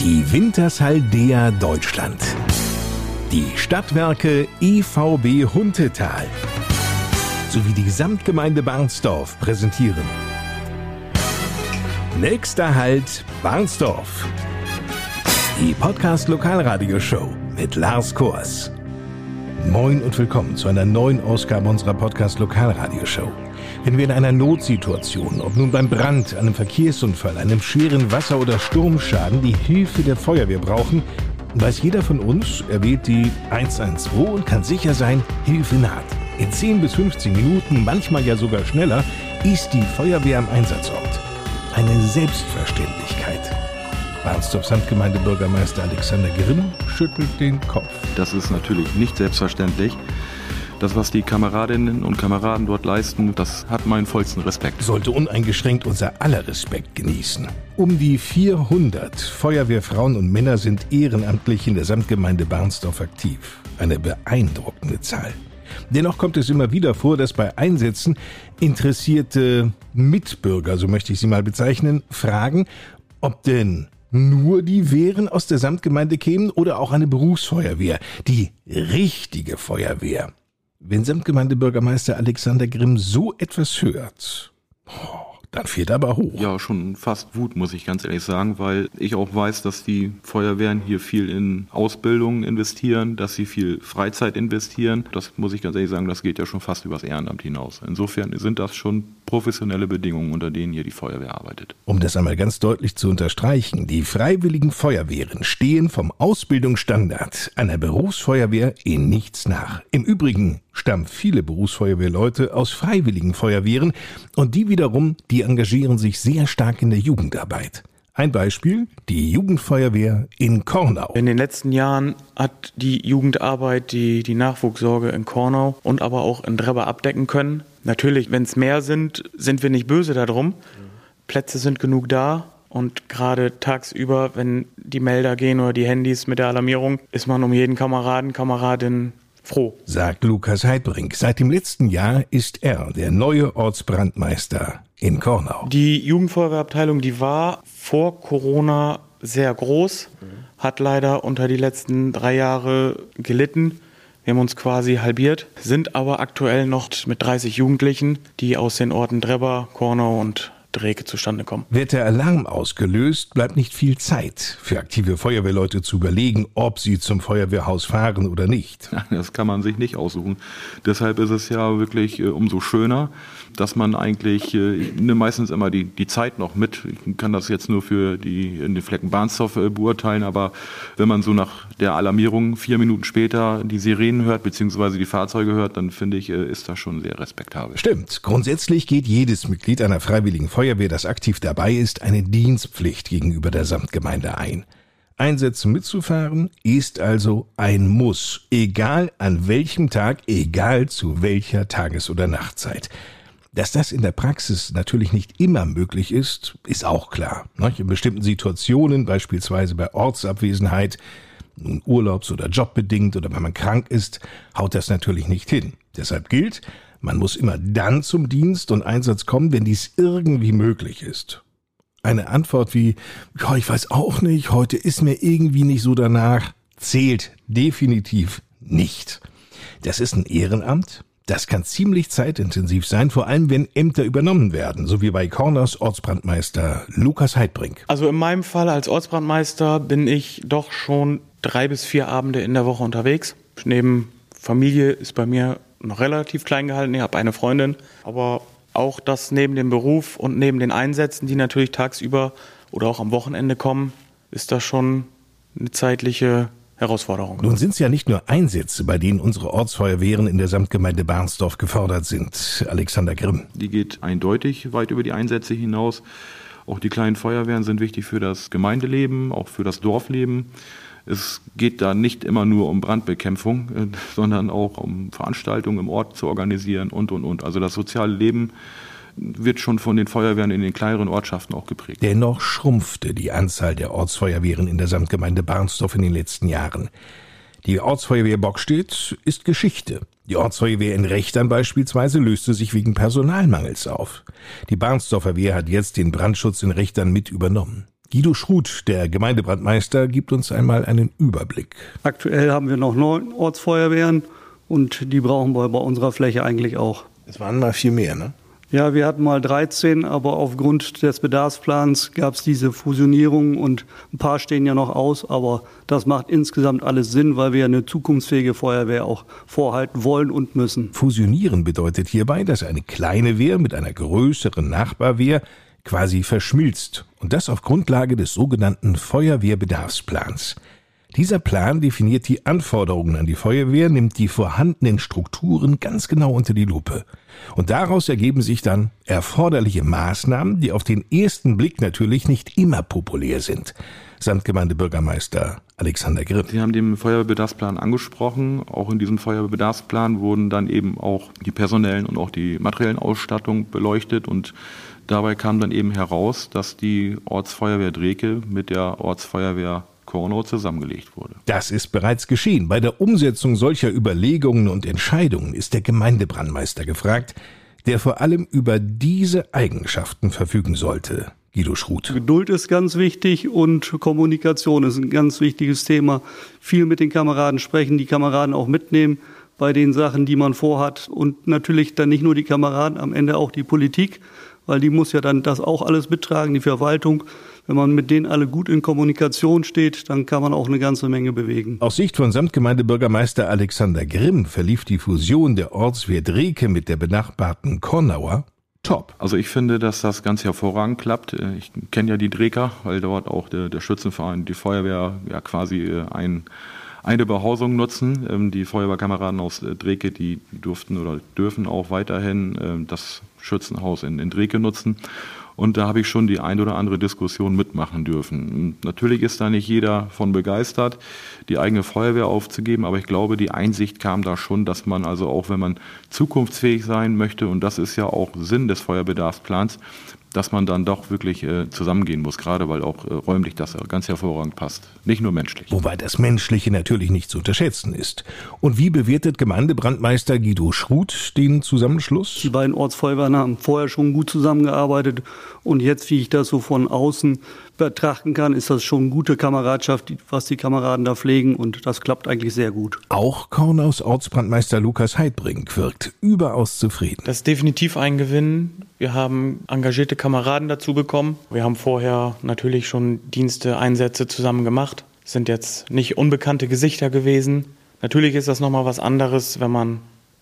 Die Wintershaldea Deutschland. Die Stadtwerke EVB Huntetal sowie die Gesamtgemeinde Barnsdorf präsentieren. Nächster Halt Barnsdorf. Die Podcast Lokalradioshow mit Lars Kors. Moin und willkommen zu einer neuen Ausgabe unserer Podcast Lokalradioshow. Wenn wir in einer Notsituation, ob nun beim Brand, einem Verkehrsunfall, einem schweren Wasser- oder Sturmschaden, die Hilfe der Feuerwehr brauchen, weiß jeder von uns, er wählt die 112 und kann sicher sein, Hilfe naht. In 10 bis 15 Minuten, manchmal ja sogar schneller, ist die Feuerwehr am Einsatzort. Eine Selbstverständlichkeit. Barnsdorf Samtgemeindebürgermeister Alexander Grimm schüttelt den Kopf. Das ist natürlich nicht selbstverständlich. Das, was die Kameradinnen und Kameraden dort leisten, das hat meinen vollsten Respekt. Sollte uneingeschränkt unser aller Respekt genießen. Um die 400 Feuerwehrfrauen und Männer sind ehrenamtlich in der Samtgemeinde Barnsdorf aktiv. Eine beeindruckende Zahl. Dennoch kommt es immer wieder vor, dass bei Einsätzen interessierte Mitbürger, so möchte ich sie mal bezeichnen, fragen, ob denn nur die Wehren aus der Samtgemeinde kämen oder auch eine Berufsfeuerwehr, die richtige Feuerwehr. Wenn Samtgemeindebürgermeister Alexander Grimm so etwas hört, dann fährt er aber hoch. Ja, schon fast Wut, muss ich ganz ehrlich sagen, weil ich auch weiß, dass die Feuerwehren hier viel in Ausbildung investieren, dass sie viel Freizeit investieren. Das muss ich ganz ehrlich sagen, das geht ja schon fast übers Ehrenamt hinaus. Insofern sind das schon professionelle Bedingungen, unter denen hier die Feuerwehr arbeitet. Um das einmal ganz deutlich zu unterstreichen, die freiwilligen Feuerwehren stehen vom Ausbildungsstandard einer Berufsfeuerwehr in nichts nach. Im Übrigen stammen viele Berufsfeuerwehrleute aus freiwilligen Feuerwehren und die wiederum, die engagieren sich sehr stark in der Jugendarbeit. Ein Beispiel, die Jugendfeuerwehr in Kornau. In den letzten Jahren hat die Jugendarbeit die, die Nachwuchssorge in Kornau und aber auch in Drebber abdecken können. Natürlich, wenn es mehr sind, sind wir nicht böse darum. Plätze sind genug da. Und gerade tagsüber, wenn die Melder gehen oder die Handys mit der Alarmierung, ist man um jeden Kameraden, Kameradin froh. Sagt Lukas Heidbrink. Seit dem letzten Jahr ist er der neue Ortsbrandmeister in Kornau. Die Jugendfeuerwehrabteilung, die war vor Corona sehr groß, hat leider unter die letzten drei Jahre gelitten. Wir haben uns quasi halbiert, sind aber aktuell noch mit 30 Jugendlichen, die aus den Orten Drebber, Kornau und Dreke zustande kommen. Wird der Alarm ausgelöst, bleibt nicht viel Zeit für aktive Feuerwehrleute zu überlegen, ob sie zum Feuerwehrhaus fahren oder nicht. Das kann man sich nicht aussuchen. Deshalb ist es ja wirklich äh, umso schöner, dass man eigentlich, äh, ich nehme meistens immer die, die Zeit noch mit. Ich kann das jetzt nur für die in den Flecken Bahnsdorf äh, beurteilen, aber wenn man so nach der Alarmierung vier Minuten später die Sirenen hört, beziehungsweise die Fahrzeuge hört, dann finde ich, ist das schon sehr respektabel. Stimmt. Grundsätzlich geht jedes Mitglied einer freiwilligen Feuerwehr, das aktiv dabei ist, eine Dienstpflicht gegenüber der Samtgemeinde ein. Einsätze mitzufahren ist also ein Muss, egal an welchem Tag, egal zu welcher Tages- oder Nachtzeit. Dass das in der Praxis natürlich nicht immer möglich ist, ist auch klar. In bestimmten Situationen, beispielsweise bei Ortsabwesenheit, nun urlaubs- oder jobbedingt oder wenn man krank ist, haut das natürlich nicht hin. Deshalb gilt, man muss immer dann zum Dienst und Einsatz kommen, wenn dies irgendwie möglich ist. Eine Antwort wie, ja, ich weiß auch nicht, heute ist mir irgendwie nicht so danach, zählt definitiv nicht. Das ist ein Ehrenamt. Das kann ziemlich zeitintensiv sein, vor allem wenn Ämter übernommen werden, so wie bei Corners Ortsbrandmeister Lukas Heidbrink. Also in meinem Fall als Ortsbrandmeister bin ich doch schon drei bis vier Abende in der Woche unterwegs. Neben Familie ist bei mir noch relativ klein gehalten. Ich habe eine Freundin, aber auch das neben dem Beruf und neben den Einsätzen, die natürlich tagsüber oder auch am Wochenende kommen, ist das schon eine zeitliche Herausforderung. Nun sind es ja nicht nur Einsätze, bei denen unsere Ortsfeuerwehren in der Samtgemeinde Barnsdorf gefordert sind. Alexander Grimm. Die geht eindeutig weit über die Einsätze hinaus. Auch die kleinen Feuerwehren sind wichtig für das Gemeindeleben, auch für das Dorfleben. Es geht da nicht immer nur um Brandbekämpfung, äh, sondern auch um Veranstaltungen im Ort zu organisieren und, und, und. Also das soziale Leben wird schon von den Feuerwehren in den kleineren Ortschaften auch geprägt. Dennoch schrumpfte die Anzahl der Ortsfeuerwehren in der Samtgemeinde Barnsdorf in den letzten Jahren. Die Ortsfeuerwehr Bockstedt ist Geschichte. Die Ortsfeuerwehr in Rechtern beispielsweise löste sich wegen Personalmangels auf. Die Barnsdorfer Wehr hat jetzt den Brandschutz in Rechtern mit übernommen. Guido Schruth, der Gemeindebrandmeister, gibt uns einmal einen Überblick. Aktuell haben wir noch neun Ortsfeuerwehren und die brauchen wir bei unserer Fläche eigentlich auch. Es waren mal viel mehr, ne? Ja, wir hatten mal 13, aber aufgrund des Bedarfsplans gab es diese Fusionierung und ein paar stehen ja noch aus, aber das macht insgesamt alles Sinn, weil wir eine zukunftsfähige Feuerwehr auch vorhalten wollen und müssen. Fusionieren bedeutet hierbei, dass eine kleine Wehr mit einer größeren Nachbarwehr quasi verschmilzt und das auf Grundlage des sogenannten Feuerwehrbedarfsplans. Dieser Plan definiert die Anforderungen an die Feuerwehr, nimmt die vorhandenen Strukturen ganz genau unter die Lupe. Und daraus ergeben sich dann erforderliche Maßnahmen, die auf den ersten Blick natürlich nicht immer populär sind. Samtgemeindebürgermeister Alexander Grimm. Sie haben den Feuerwehrbedarfsplan angesprochen. Auch in diesem Feuerwehrbedarfsplan wurden dann eben auch die personellen und auch die materiellen Ausstattung beleuchtet und dabei kam dann eben heraus, dass die Ortsfeuerwehr Dreke mit der Ortsfeuerwehr Kornow zusammengelegt wurde. Das ist bereits geschehen. Bei der Umsetzung solcher Überlegungen und Entscheidungen ist der Gemeindebrandmeister gefragt, der vor allem über diese Eigenschaften verfügen sollte. Guido Schruth. Geduld ist ganz wichtig und Kommunikation ist ein ganz wichtiges Thema. Viel mit den Kameraden sprechen, die Kameraden auch mitnehmen bei den Sachen, die man vorhat und natürlich dann nicht nur die Kameraden, am Ende auch die Politik, weil die muss ja dann das auch alles mittragen, die Verwaltung. Wenn man mit denen alle gut in Kommunikation steht, dann kann man auch eine ganze Menge bewegen. Aus Sicht von Samtgemeindebürgermeister Alexander Grimm verlief die Fusion der Ortswehr Dreke mit der benachbarten Kornauer top. Also ich finde, dass das ganz hervorragend klappt. Ich kenne ja die Dreker, weil dort auch der, der Schützenverein, die Feuerwehr ja quasi äh, ein, eine Behausung nutzen. Ähm, die Feuerwehrkameraden aus äh, Dreke, die durften oder dürfen auch weiterhin ähm, das Schützenhaus in, in Dreke nutzen. Und da habe ich schon die ein oder andere Diskussion mitmachen dürfen. Natürlich ist da nicht jeder von begeistert, die eigene Feuerwehr aufzugeben, aber ich glaube, die Einsicht kam da schon, dass man also auch, wenn man zukunftsfähig sein möchte, und das ist ja auch Sinn des Feuerbedarfsplans, dass man dann doch wirklich äh, zusammengehen muss, gerade weil auch äh, räumlich das ganz hervorragend passt. Nicht nur menschlich. Wobei das Menschliche natürlich nicht zu unterschätzen ist. Und wie bewertet Gemeindebrandmeister Guido Schruth den Zusammenschluss? Die beiden Ortsfeuerwehren haben vorher schon gut zusammengearbeitet und jetzt, wie ich das so von außen betrachten kann, ist das schon gute Kameradschaft, was die Kameraden da pflegen und das klappt eigentlich sehr gut. Auch Kornaus Ortsbrandmeister Lukas Heidbrink wirkt überaus zufrieden. Das ist definitiv ein Gewinn. Wir haben engagierte Kameraden dazu bekommen. Wir haben vorher natürlich schon Dienste, Einsätze zusammen gemacht. sind jetzt nicht unbekannte Gesichter gewesen. Natürlich ist das nochmal was anderes, wenn man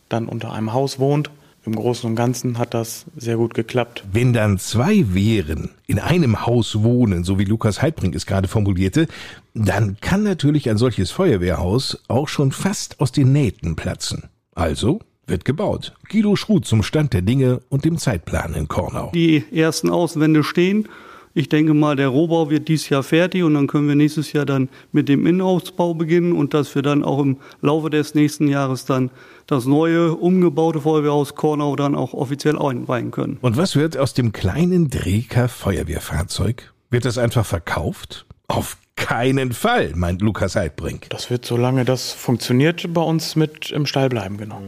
dann unter einem Haus wohnt im Großen und Ganzen hat das sehr gut geklappt. Wenn dann zwei Wehren in einem Haus wohnen, so wie Lukas Heidbrink es gerade formulierte, dann kann natürlich ein solches Feuerwehrhaus auch schon fast aus den Nähten platzen. Also wird gebaut. Guido Schruth zum Stand der Dinge und dem Zeitplan in Kornau. Die ersten Außenwände stehen. Ich denke mal, der Rohbau wird dieses Jahr fertig und dann können wir nächstes Jahr dann mit dem Innenausbau beginnen und dass wir dann auch im Laufe des nächsten Jahres dann das neue umgebaute Feuerwehrhaus Kornau dann auch offiziell einweihen können. Und was wird aus dem kleinen Dreker Feuerwehrfahrzeug? Wird das einfach verkauft? Auf keinen Fall, meint Lukas Heidbrink. Das wird, solange das funktioniert, bei uns mit im Stall bleiben, genau.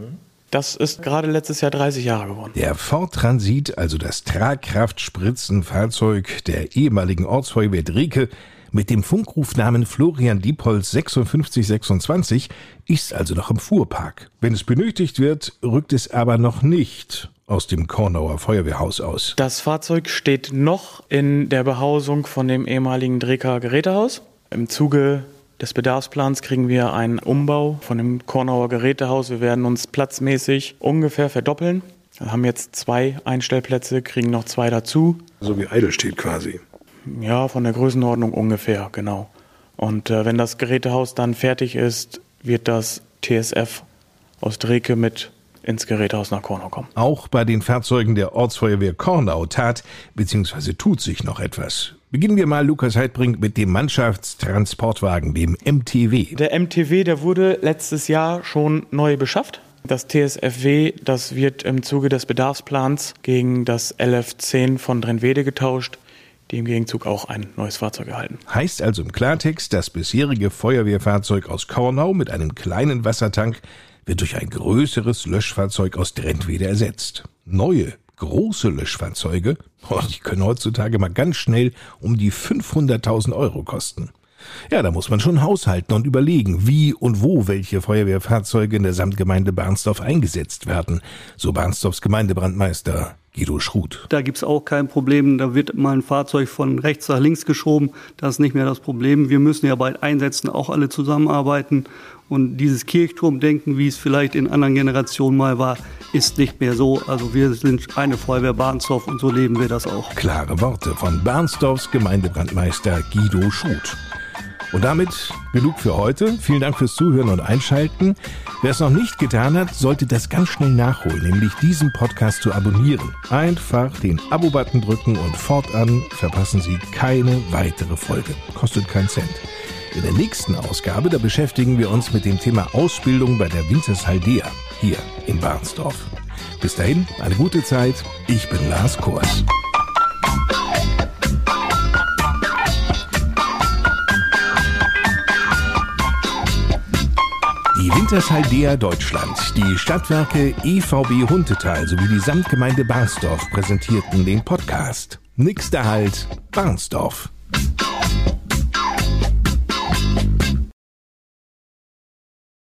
Das ist gerade letztes Jahr 30 Jahre geworden. Der Ford Transit, also das Tragkraftspritzenfahrzeug der ehemaligen Ortsfeuerwehr Drieke, mit dem Funkrufnamen Florian Diepholz 5626 ist also noch im Fuhrpark. Wenn es benötigt wird, rückt es aber noch nicht aus dem Kornauer Feuerwehrhaus aus. Das Fahrzeug steht noch in der Behausung von dem ehemaligen Dreker Gerätehaus. Im Zuge des Bedarfsplans kriegen wir einen Umbau von dem Kornauer Gerätehaus. Wir werden uns platzmäßig ungefähr verdoppeln. Wir haben jetzt zwei Einstellplätze, kriegen noch zwei dazu. So wie Eidelstedt quasi. Ja, von der Größenordnung ungefähr, genau. Und äh, wenn das Gerätehaus dann fertig ist, wird das TSF aus Dreke mit ins Gerätehaus nach Kornau kommen. Auch bei den Fahrzeugen der Ortsfeuerwehr Kornau tat bzw. tut sich noch etwas. Beginnen wir mal, Lukas Heidbrink, mit dem Mannschaftstransportwagen, dem MTW. Der MTW, der wurde letztes Jahr schon neu beschafft. Das TSFW, das wird im Zuge des Bedarfsplans gegen das LF10 von Drenwede getauscht, die im Gegenzug auch ein neues Fahrzeug erhalten. Heißt also im Klartext, das bisherige Feuerwehrfahrzeug aus Kornau mit einem kleinen Wassertank wird durch ein größeres Löschfahrzeug aus Drentwede ersetzt. Neue große Löschfahrzeuge, die können heutzutage mal ganz schnell um die 500.000 Euro kosten. Ja, da muss man schon haushalten und überlegen, wie und wo welche Feuerwehrfahrzeuge in der Samtgemeinde Barnsdorf eingesetzt werden, so Barnsdorfs Gemeindebrandmeister Guido Schruth. Da gibt's auch kein Problem. Da wird mal ein Fahrzeug von rechts nach links geschoben. Das ist nicht mehr das Problem. Wir müssen ja bei Einsätzen auch alle zusammenarbeiten. Und dieses Kirchturmdenken, wie es vielleicht in anderen Generationen mal war, ist nicht mehr so. Also wir sind eine Feuerwehr Barnsdorf und so leben wir das auch. Klare Worte von Barnsdorfs Gemeindebrandmeister Guido Schruth. Und damit genug für heute. Vielen Dank fürs Zuhören und Einschalten. Wer es noch nicht getan hat, sollte das ganz schnell nachholen, nämlich diesen Podcast zu abonnieren. Einfach den Abo-Button drücken und fortan verpassen Sie keine weitere Folge. Kostet keinen Cent. In der nächsten Ausgabe, da beschäftigen wir uns mit dem Thema Ausbildung bei der Wintershaldea hier in Barnsdorf. Bis dahin, eine gute Zeit. Ich bin Lars Kors. Wintershaldea Deutschland, die Stadtwerke EVB Huntetal sowie die Samtgemeinde Barnsdorf präsentierten den Podcast. Der Halt, Barnsdorf.